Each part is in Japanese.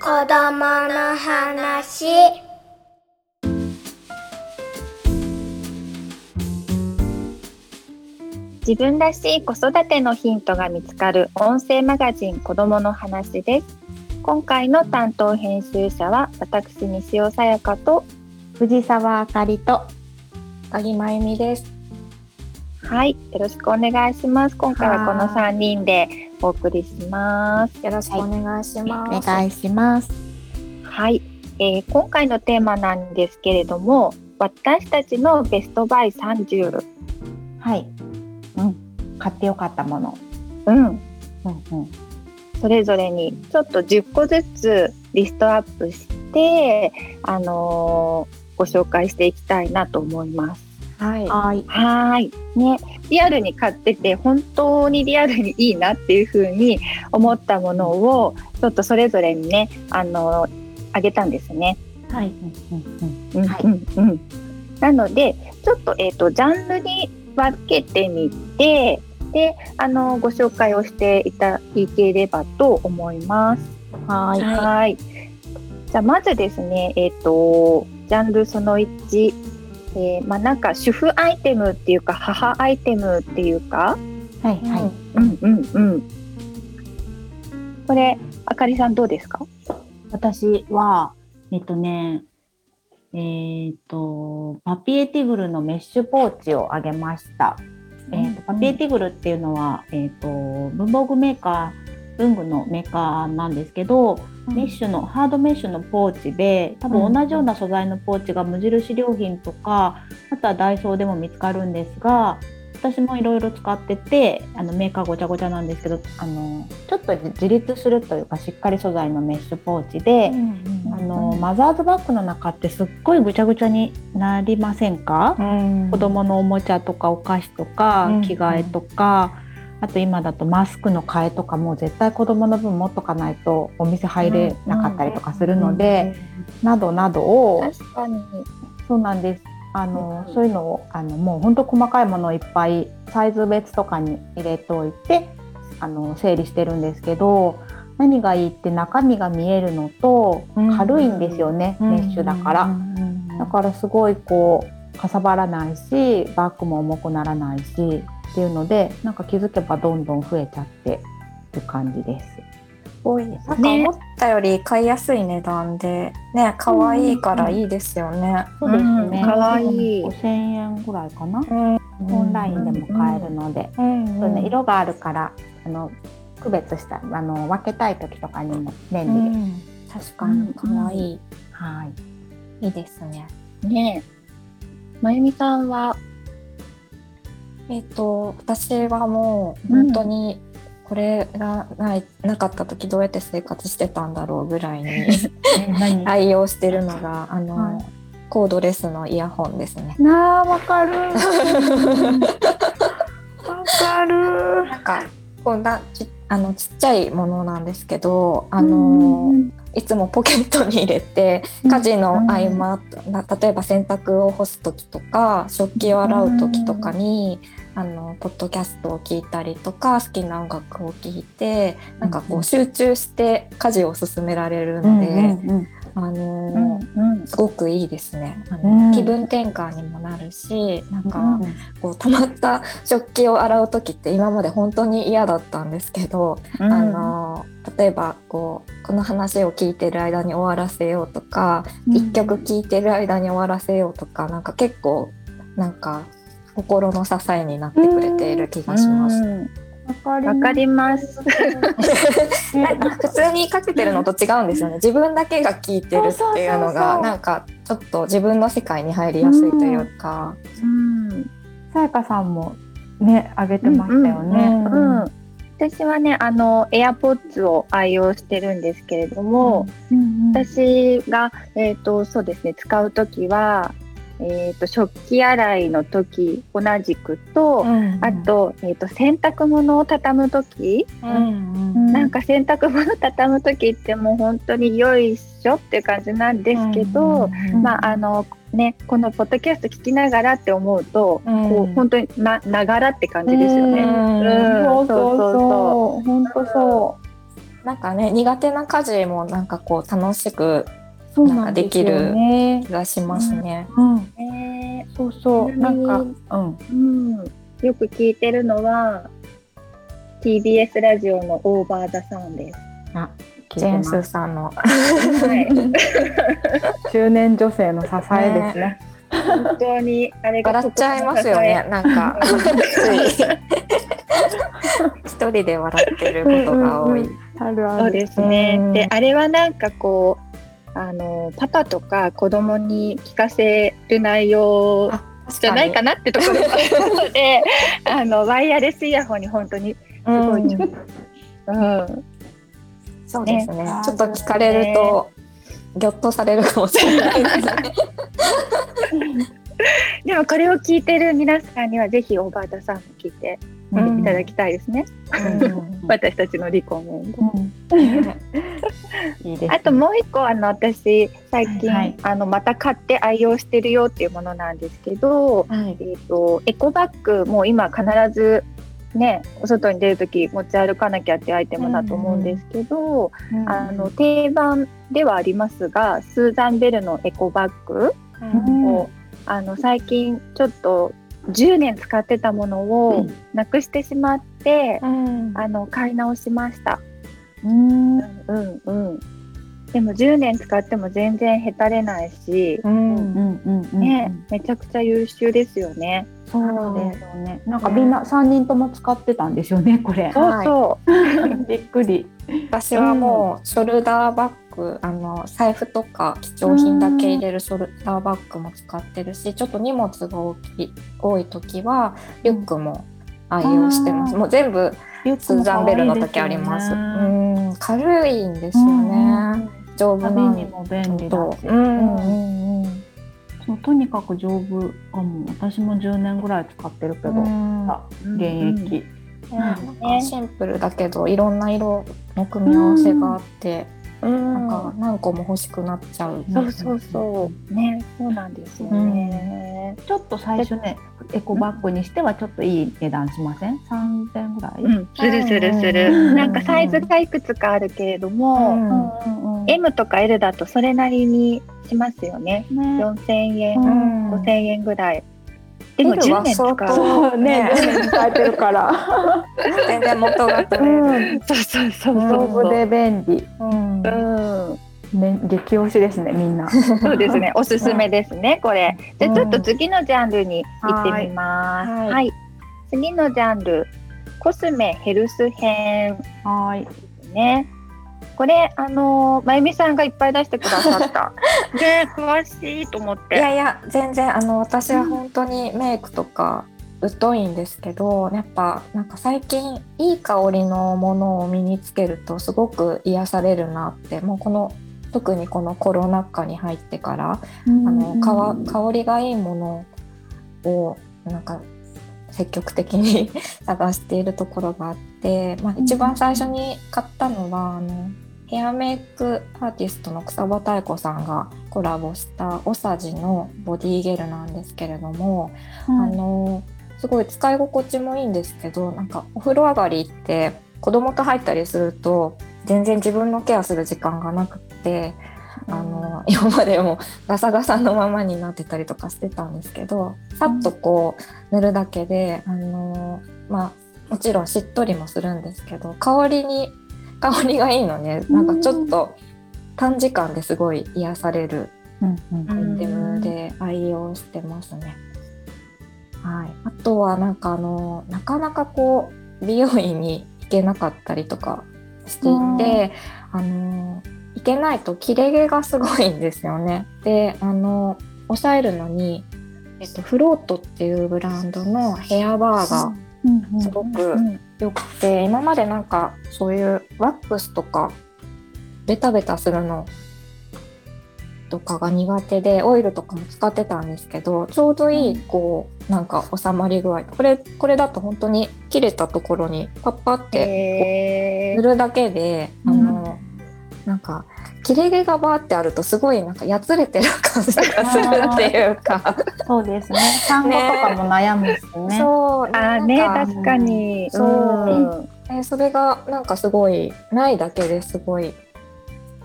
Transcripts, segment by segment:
子供の話自分らしい子育てのヒントが見つかる音声マガジン子供の話です今回の担当編集者は私西尾さやかと藤沢あかりと鍵真由美です。はいよろしくお願いします今回はこの3人でお送りしますよろしくお願いします。お願いします。はい、えー今回のテーマなんですけれども私たちのベストバイ30はい。うん。買ってよかったもの。うんうんうん。それぞれにちょっと10個ずつリストアップして、あのーご紹介していきたいなと思います。はい。はい。ね、リアルに買ってて本当にリアルにいいなっていうふうに思ったものをちょっとそれぞれにね、あのーあげたんですね。はい。うんうんうんなのでちょっと,、えー、とジャンルに分けてみてであのご紹介をしていただければと思います。うん。はい。はいはい。じゃあまずですね、えっ、とジャンルその1、えーまあなんか主婦アイテムっていうか母アイテムっていうか、はい。はい。うんうんうん。これあかりさんどうですか？私は、えっとね、えっと、パピエティグルのメッシュポーチをあげました。えっと、パピエティグルっていうのは、えっと、文房具メーカー、文具のメーカーなんですけど、メッシュのハードメッシュのポーチで多分同じような素材のポーチが無印良品とかあとはダイソーでも見つかるんですが私もいろいろ使っててあのメーカーごちゃごちゃなんですけどあのちょっと自立するというかしっかり素材のメッシュポーチで、あのマザーズバッグの中ってすっごいぐちゃぐちゃになりませんか、子供のおもちゃとかお菓子とかうん。着替えとか、あと今だとマスクの替えとかも絶対子供の分持っとかないとお店入れなかったりとかするので、などなどを確かに。そうなんです。あの、そういうのをあのもう本当細かいものをいっぱいサイズ別とかに入れておいてあの整理してるんですけど何がいいって中身が見えるのと軽いんですよね、メッシュだから。だからすごいこうかさばらないしバッグも重くならないしっていうのでなんか気づけばどんどん増えちゃってる感じです。多いです。なんか思ったより買いやすい値段で、ね、可愛いからいいですよね。そうですね。うんかわいい5000円ぐらいかな。うん。オンラインでも買えるので、うんそうね色があるからあの区別したあの分けたい時とかにも便う利です。ん確かに可愛い。はい。いいですね。ねえ。まゆみさんは、えっ、と私はもう本当にこれがないなかった時どうやって生活してたんだろうぐらいに 何？愛用してるのがあの、はいコードレスのイヤホンですね。なあわかる。わかる。なんかこんなちあのちっちゃいものなんですけどあの、いつもポケットに入れて家事の合間、な例えば洗濯を干す時とか食器を洗う時とかに、あのポッドキャストを聞いたりとか好きな音楽を聴いてなんかこう集中して家事を進められるうので、んうんうん。あのうんすごくいいですね。あうん。の、気分転換にもなるしなんか、うんこう溜まった食器を洗う時って今まで本当に嫌だったんですけど、うん。あの例えばこうこの話を聞いてる間に終わらせようとか、一曲聴いてる間に終わらせようとかなんか結構なんか心の支えになってくれている気がします。うん。わかります。普通にかけてるのと違うんですよね。自分だけが聞いてるっていうのがなんかちょっと自分の世界に入りやすいというか。うん。さやかさんもねあげてましたよね。うんうんうん。私はね、あの AirPods を愛用してるんですけれども、私が、えー、とそうですね使う時はえー、と食器洗いの時同じくと、うんあと,、えー、と洗濯物を畳む時、うんなんか洗濯物畳む時ってもう本当によいしょっていう感じなんですけど、まああのねこのポッドキャスト聞きながらって思うと、うん。こう本当になながらって感じですよね。うん。うん。そうそうそう。本当そなんかね苦手な家事もなんかこう楽しくなんですよね。気がしますね。そうそう。なんか、うん。うん、よく聞いてるのは TBS ラジオのオーバーザさんです。あ、聞いジェーンスさんのはい、中年女性の支えですね。本当にあれが笑っちゃいますよね。なんか 一人で笑ってることが多い。あるある。そうですねうん。であれはなんかこうあのパパとか子供に聞かせる内容じゃないかなってところもあるの であのワイヤレスイヤホンに本当にすごい、うん。うん、そうですね。ねちょっと聞かれるとぎょっとされるかもしれないですね。でもこれを聞いてる皆さんにはぜひオーバさんも聞いてうんいただきたいですね。うん。私たちのリコメンド。いいですね。あともう一個あの私最近、はい。あのまた買って愛用してるよっていうものなんですけど、はい。えっ、とエコバッグも今必ずねお外に出る時持ち歩かなきゃっていうアイテムだと思うんですけど、あの定番ではありますがスーザン・ベルのエコバッグうん。を、あの最近ちょっと10年使ってたものをなくしてしまって、うんあの買い直しました。うん。うんうん。でも10年使っても全然へたれないし、うんうんうんうん。ね、めちゃくちゃ優秀ですよね。そうですよね。なんかみんな三人とも使ってたんですよね、これ。そうそう。びっくり。私はもうショルダーバッグ、あの財布とか貴重品だけ入れるショルダーバッグも使ってるしちょっと荷物が大きい多い時はリュックも愛用してます、うんもう全部スーザンベルの時あります。うん軽いんですよね、丈夫なにも便利だとし、うんうんうんそうとにかく丈夫かも。私も10年ぐらい使ってるけど、現役。なんかシンプルだけどいろんな色の組み合わせがあって、なんか何個も欲しくなっちゃう。そうそうそう。ね、そうなんですよね。ちょっと最初ね、エコバッグにしてはちょっといい値段しません ?3000 ぐらい、うん、するするすうんる。なんかサイズがいくつかあるけれども、うんうんうん M とか L だとそれなりにしますよね。ね4000円、うん5000円ぐらい。でも L 10は年使う。相当そうね、ね10年使えてるから。全然元が取れる。そうそうそう丈そう夫で便利。うんうん、ね、激推しですね、みんな。そうですね。おすすめですね、これ。じゃあちょっと次のジャンルに行ってみます。はいはい。次のジャンル、コスメヘルス編はい。ですね。これあのーまゆみさんがいっぱい出してくださった。ね、詳しいと思って。いやいや全然あの私は本当にメイクとか疎いんですけどやっぱなんか最近いい香りのものを身につけるとすごく癒されるなってもうこの特にこのコロナ禍に入ってからあのかわ香りがいいものをなんか積極的に 探しているところがあって、まあ、一番最初に買ったのはあのヘアメイクアーティストの草場妙子さんがコラボしたオサジのボディゲルなんですけれども、あのすごい使い心地もいいんですけどなんかお風呂上がりって子供と入ったりすると全然自分のケアする時間がなくって。あの今までもガサガサのままになってたりとかしてたんですけどさっとこう塗るだけで、あのまあもちろんしっとりもするんですけど香りに香りがいいのね。なんかちょっと短時間ですごい癒されるアイテムで愛用してますね。はい、あとはなんかあのなかなかこう美容院に行けなかったりとかしていて、あの行けないと切れ毛がすごいんですよね。であの抑えるのに、えっと、フロートっていうブランドのヘアバーがすごくうんよくて今までなんかそういうワックスとかベタベタするのとかが苦手でオイルとかも使ってたんですけどちょうどいいこうなんか収まり具合。これこれだと本当に切れたところにパッパってへ塗るだけで、あのなんか切れ毛がバーってあるとすごいなんかやつれてる感じがするっていうかそうですね。産後とかも悩むしね。そうあーね確かに。そううんえーそれがなんかすごいないだけですごい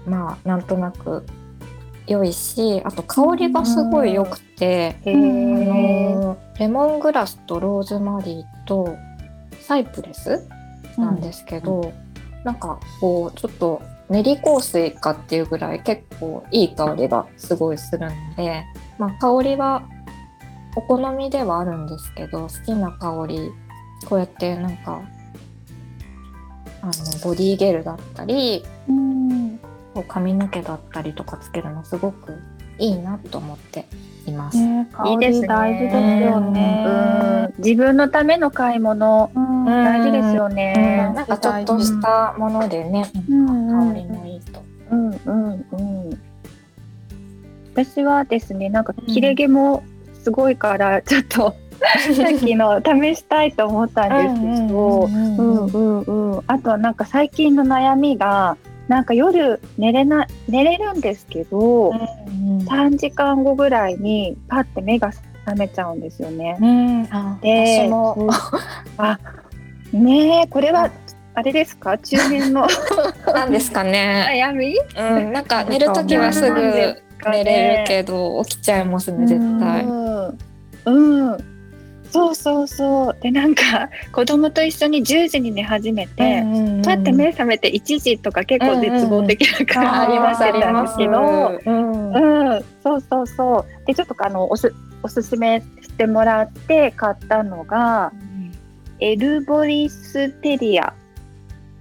まあなんとなく良いしあと香りがすごい良くて、へあえ。のレモングラスとローズマリーとサイプレスなんですけど、なんかこうちょっと練り香水かっていうぐらい結構いい香りがすごいするので、まあ、香りはお好みではあるんですけど好きな香りこうやってなんかあのボディーゲルだったりうん。髪の毛だったりとかつけるのすごくいいなと思っています。ね、香いいですねり大事ですよね。うん自分のための買い物うん大事ですようんね。なんかちょっとしたものでね、うん香りのいいと。うんうんうん。私はですね、なんか切れ毛もすごいから、ちょっと さっきの試したいと思ったんですけど、うんうんうん。あとはなんか最近の悩みが、なんか夜寝れな寝れるんですけど、3時間後ぐらいにパッて目が覚めちゃうんですよね。うん、あで、私も。あねえこれはあれですか？中年の。なんですかね。悩みうん、なんか寝るときはすぐ寝れるけど起きちゃいますね絶対。うん、うん、そうそうそう。でなんか 子供と一緒に10時に寝始めて、パッて目覚めて1時とか結構絶望的な感じあります。ありたんですけど、うん。うん、そうそうそう。でちょっとあのおすおすすめしてもらって買ったのがエルボリステリア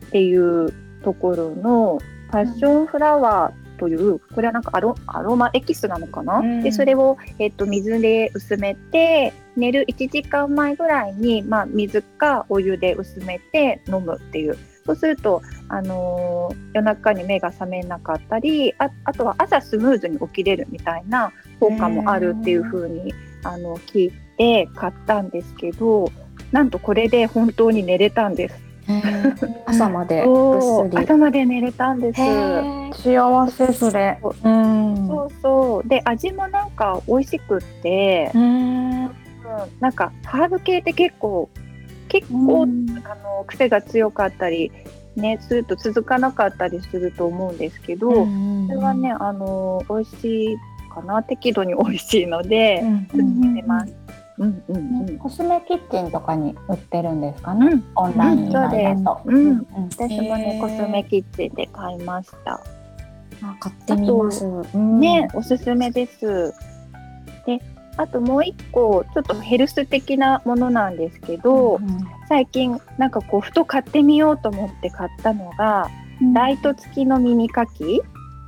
っていうところのパッションフラワーというこれはなんかアロアロマエキスなのかな、うん。でそれを、えっと水で薄めて寝る1時間前ぐらいに、まあ、水かお湯で薄めて飲むっていう。そうすると、あのー夜中に目が覚めなかったりああとは朝スムーズに起きれるみたいな効果もあるっていう風にあの聞いて買ったんですけどなんとこれで本当に寝れたんです。朝までそう。ぐっすり。朝まで寝れたんです。幸せそれ。う。ん。そうそう。で味もなんか美味しくって、うん。うん。なんかハーブ系って結構結構、あの癖が強かったりねすると続かなかったりすると思うんですけど、それはねあの美味しいかな。適度に美味しいので、進めてます。うんうんうん。コスメキッチンとかに売ってるんですかね？うん、オンラインだと。うんうん私もねコスメキッチンで買いました。あ買ってみます。ね、おすすめです。で、あともう一個ちょっとヘルス的なものなんですけど、最近なんかこうふと買ってみようと思って買ったのが、ライト付きの耳かき？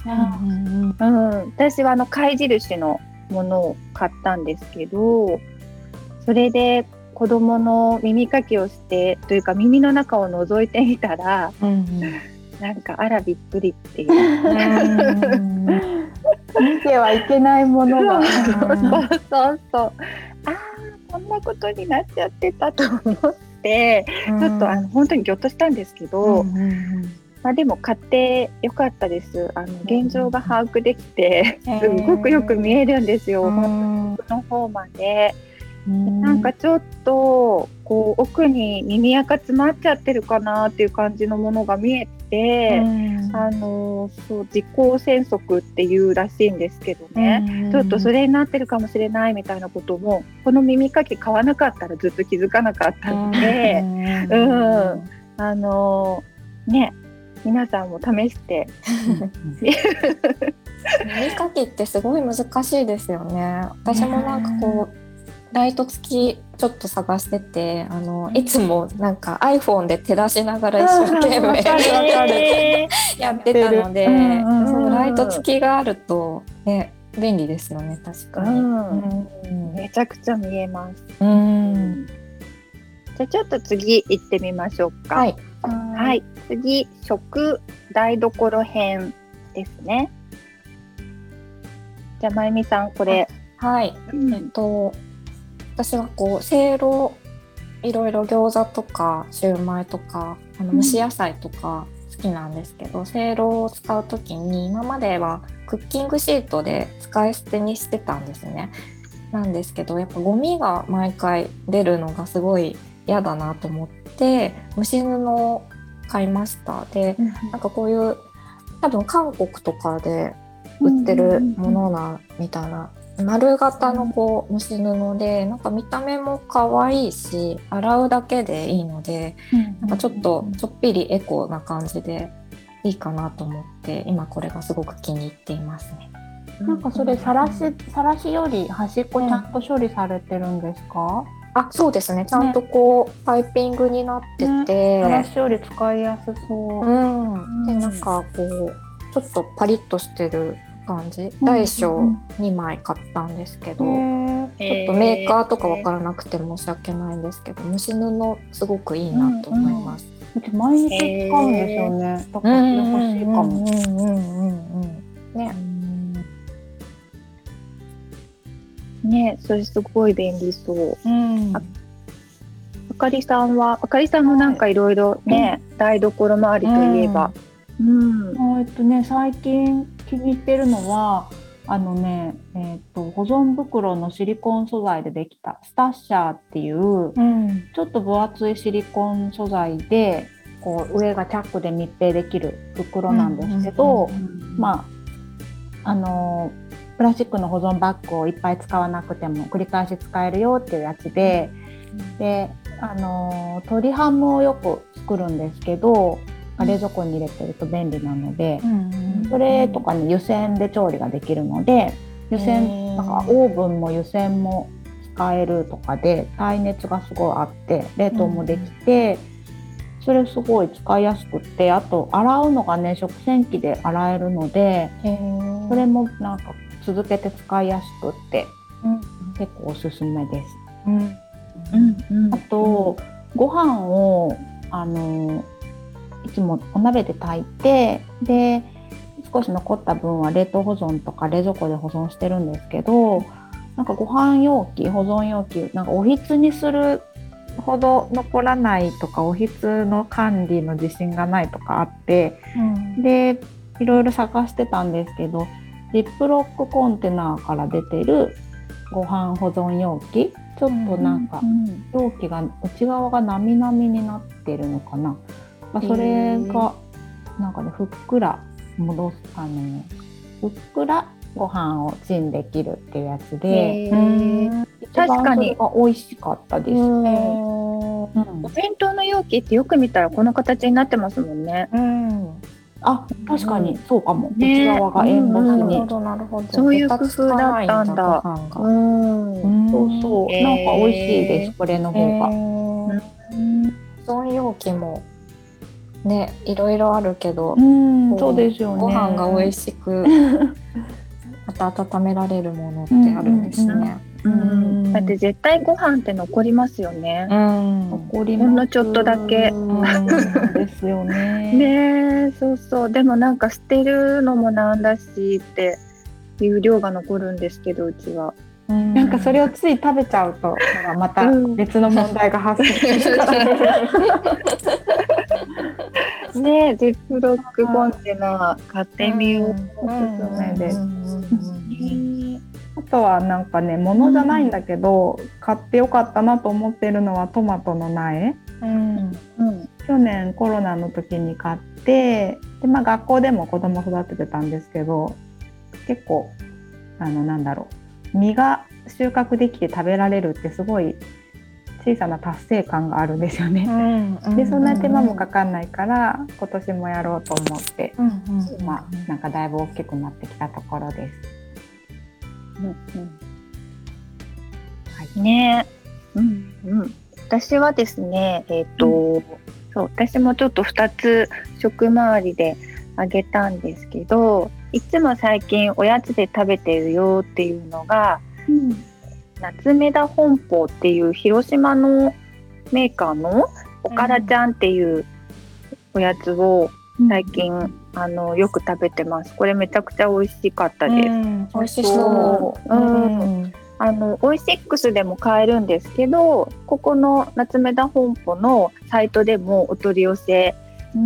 うんうん、私はあの貝印のものを買ったんですけど、それで子供の耳かきをしてというか耳の中を覗いてみたら、うんなんかあらびっくりっていう。見てはいけないものが。そうそうそうそう。ああ、こんなことになっちゃってたと思って、ちょっとあの本当にぎょっとしたんですけど、まあでも買ってよかったです。あの現状が把握できて、すごくよく見えるんですよ。本当の方まで。なんかちょっとこう奥に耳垢詰まっちゃってるかなっていう感じのものが見えて、あのそう自己宣測っていうらしいんですけどね。ちょっとそれになってるかもしれないみたいなこともこの耳かき買わなかったらずっと気づかなかったので、うん。あのね皆さんも試して。耳かきってすごい難しいですよね。私もなんかこうライト付きちょっと探しててあのいつもなんか iPhone で照らしながら一生懸命 やってたので、うんうんうんそうライト付きがあるとね便利ですよね確かに。うんうんめちゃくちゃ見えます。うんじゃあちょっと次行ってみましょうか。はい。はい、次食台所編ですね。じゃあまゆみさんこれ。はい。うんえっと私はこうせいろいろいろ餃子とかシューマイとかあの蒸し野菜とか好きなんですけど、せいろを使う時に今まではクッキングシートで使い捨てにしてたんですね。なんですけどやっぱゴミが毎回出るのがすごい嫌だなと思って蒸し布を買いました。でなんかこういう多分韓国とかで売ってるものなみたいな丸型のこう蒸し布でなんか見た目も可愛いし洗うだけでいいのでなんかちょっとちょっぴりエコな感じでいいかなと思って今これがすごく気に入っていますね。なんかそれさらしさらしより端っこちゃんと処理されてるんですか？あそうですねちゃんとこう、パイピングになってて、さらしより使いやすそう。うん、でうんなんかこうちょっとパリッとしてる感じ、ん大小2枚買ったんですけど、へー。ちょっとメーカーとかわからなくて申し訳ないんですけど、蒸し布すごくいいなと思います。うち毎日使うん。ですよね。だから欲しいかも。うん。うん。うん。うん。ね、ねそれすごい便利そう。うん。ああかりさん。はあかりさん。もなん。かいろいろね、台所周りといえば。うん。えっとね最近気に入ってるのはあのねえっと保存袋のシリコン素材でできたスタッシャーっていううん。ちょっと分厚いシリコン素材でこう上がチャックで密閉できる袋なんですけど、まああのープラスチックの保存バッグをいっぱい使わなくても繰り返し使えるよっていうやつで、であのー鶏ハムをよく作るんですけど冷蔵庫に入れてると便利なので、それとかに湯煎で調理ができるので湯煎なんかオーブンも湯煎も使えるとかで耐熱がすごいあって冷凍もできて、それすごい使いやすくってあと洗うのがね食洗機で洗えるのでそれもなんか続けて使いやすくって結構おすすめです。うんうん。あと、ご飯をあのいつもお鍋で炊いてで少し残った分は冷凍保存とか冷蔵庫で保存してるんですけどなんかご飯容器保存容器なんかおひつにするほど残らないとかおひつの管理の自信がないとかあってでいろいろ探してたんですけどジップロックコンテナから出てるご飯保存容器ちょっとなんか、容器が内側がなみなみになってるのかな、まあ、それがなんかねふっくら戻すあのふっくらご飯をチンできるっていうやつで、確かに。美味しかったですね。うん。お弁当の容器ってよく見たらこの形になってますもんね。あ確かにそうかも、ね。内側がエンボスに、なるほどなるほど。そういう工夫だったんだ。うん。そうそう、なんか美味しいですこれの方が。保存容器もねいろいろあるけど、うんこそうですよね。ご飯が美味しく また温められるものってあるんですね。うんだって絶対ご飯って残りますよね。うん残りほんのちょっとだけうんですよね。ねえそうそうでもなんか捨てるのもなんだしっていう量が残るんですけどうちは。なんかそれをつい食べちゃうと、またうん別の問題が発生する。ねえジップロックコンテナ買ってみよう。おすすめです。あとはなんかね物じゃないんだけど、買ってよかったなと思ってるのはトマトの苗。うんうん。去年コロナの時に買ってで、まあ、学校でも子供育ててたんですけど結構あのなんだろう。実が収穫できて食べられるってすごい小さな達成感があるんですよね。でそんな手間もかかんないから今年もやろうと思って、まあなんかだいぶ大きくなってきたところです。ね。うんうん、私はですね、えっ、と、そう、私もちょっと2つ食回りであげたんですけど、いつも最近おやつで食べてるよっていうのが、夏目田本舗っていう広島のメーカーのおからちゃんっていうおやつを最近あのよく食べてます。これめちゃくちゃ美味しかったです。うん美味しそそうう。うんあのオイシックスでも買えるんですけど、ここの夏目田本舗のサイトでもお取り寄せ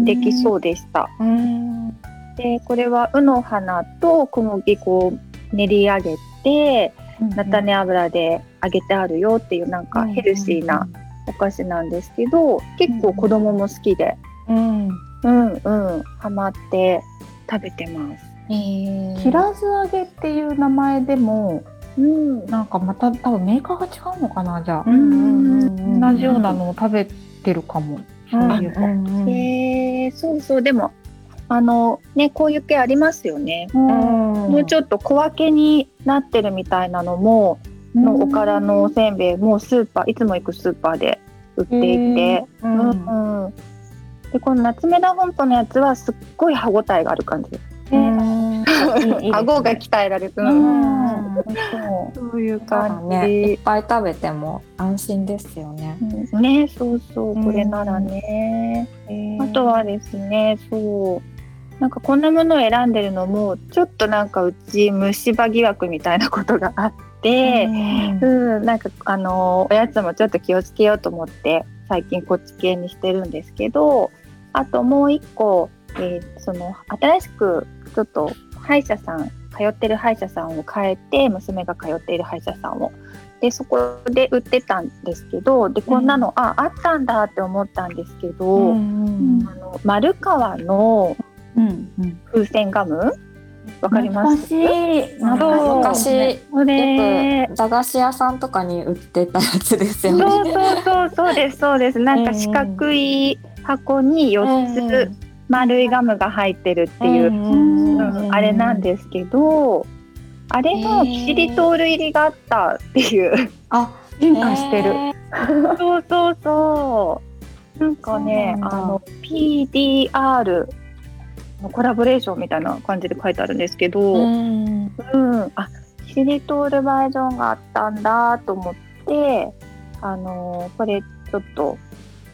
できそうでした。うんで、これは卯の花と小麦粉を練り上げて、菜種油で揚げてあるよっていうなんかヘルシーなお菓子なんですけど、結構子供も好きで、うん。うん。うん、ハマって食べてます。えー。きらず揚げっていう名前でもうん、なんかまた多分メーカーが違うのかなじゃあ、うん同じようなのを食べてるかも、そういうんえー、そうそう。でもあのねこういう系ありますよね。うん。もうちょっと小分けになってるみたいなのも、のおからのおせんべいもスーパーいつも行くスーパーで売っていて、ううん。んうん。でこの夏目田本舗のやつはすっごい歯ごたえがある感じ。うん。いい顎が鍛えられてる、うん。そうそういう感じ、ね、いっぱい食べても安心ですよね。うん。ねそうそう。これならね、あとはですねそうなんかこんなものを選んでるのもちょっとなんかうち虫歯疑惑みたいなことがあって、うん、なんかあのおやつもちょっと気をつけようと思って最近こっち系にしてるんですけどあともう一個、えーその新しくちょっと歯医者さん通ってる歯医者さんを変えて娘が通っている歯医者さんを。でそこで売ってたんですけどでこんなの、ああったんだって思ったんですけど、あの丸川のうん。うん。風船ガム？わかります？懐かしい。よく駄菓子屋さんとかに売ってたやつですよね。そうそうそうそうですそうです。なんか四角い箱に4つ丸いガムが入ってるっていう、うん。あれなんですけどあれのキシリトール入りがあったっていう、あ、進化してる、そうそうそう。なんかねあの PDR のコラボレーションみたいな感じで書いてあるんですけど、うん、うん、あキシリトールバージョンがあったんだと思って、あのーこれちょっと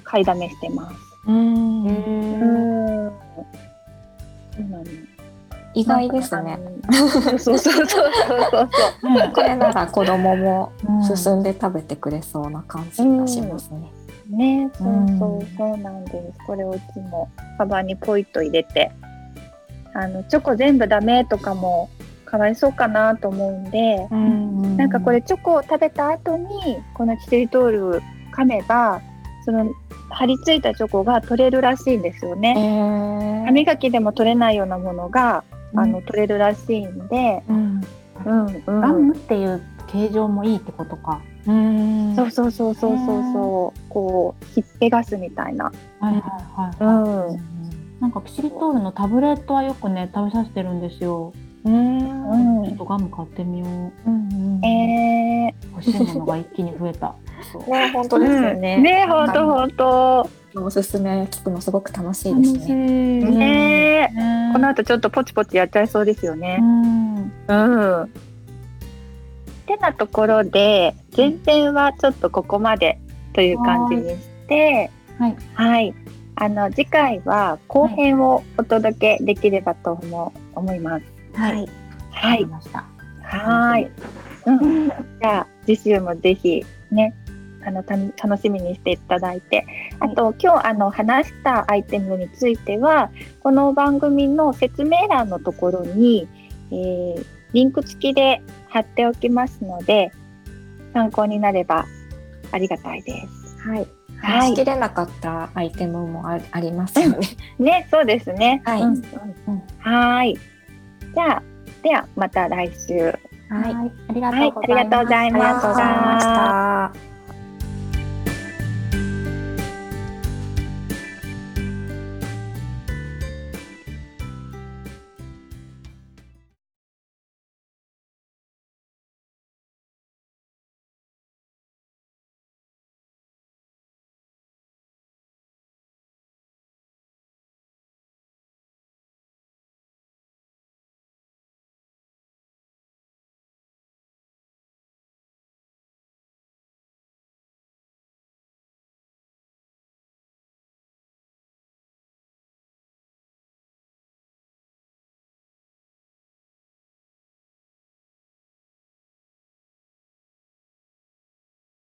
買いだめしてます。うんうん。そうなの。意外ですね。そうそうそうそうそう。これなら子供もうん進んで食べてくれそうな感じがしますね。ね、そううんそうそうなんです。これをいつもカバンにポイッと入れて、あのチョコ全部ダメとかもかわいそうかなと思うんで、うん。なんかこれチョコを食べた後にこのキシリトール噛めばその張り付いたチョコが取れるらしいんですよえね。ー。歯磨きでも取れないようなものが、あの取れるらしいんで、うん。うんうん、ガムっていう形状もいいってことか。うん。そうそうそうそうそうそう。こうひっぺがすみたいな。はいはいはい。うんなんかキシリトールのタブレットはよくね食べさせてるんですよ。うんうんちょっとガム買ってみよう。うんえ欲しいものが一気に増えた。そうね本当ー、ですよね。うんね本当本当。おすすめ聞くのすごく楽しいですね。いねねこの後ちょっとポチポチやっちゃいそうですよねう。ん。うん。ってなところで前編はちょっとここまでという感じにして、はい。はい。あの次回は後編をお届けできればと思思います。はい。はい。はい。うん。じゃあ次週もぜひね。あのた楽しみにしていただいてあと、今日あの話したアイテムについてはこの番組の説明欄のところに、えーリンク付きで貼っておきますので参考になればありがたいです。はい。はい話しきれなかったアイテムもあありますよね。ね、そうですね。はいうんはい。じゃあ、ではまた来週。はい。はい。ありがはい、とうございありがとうございままし。したた。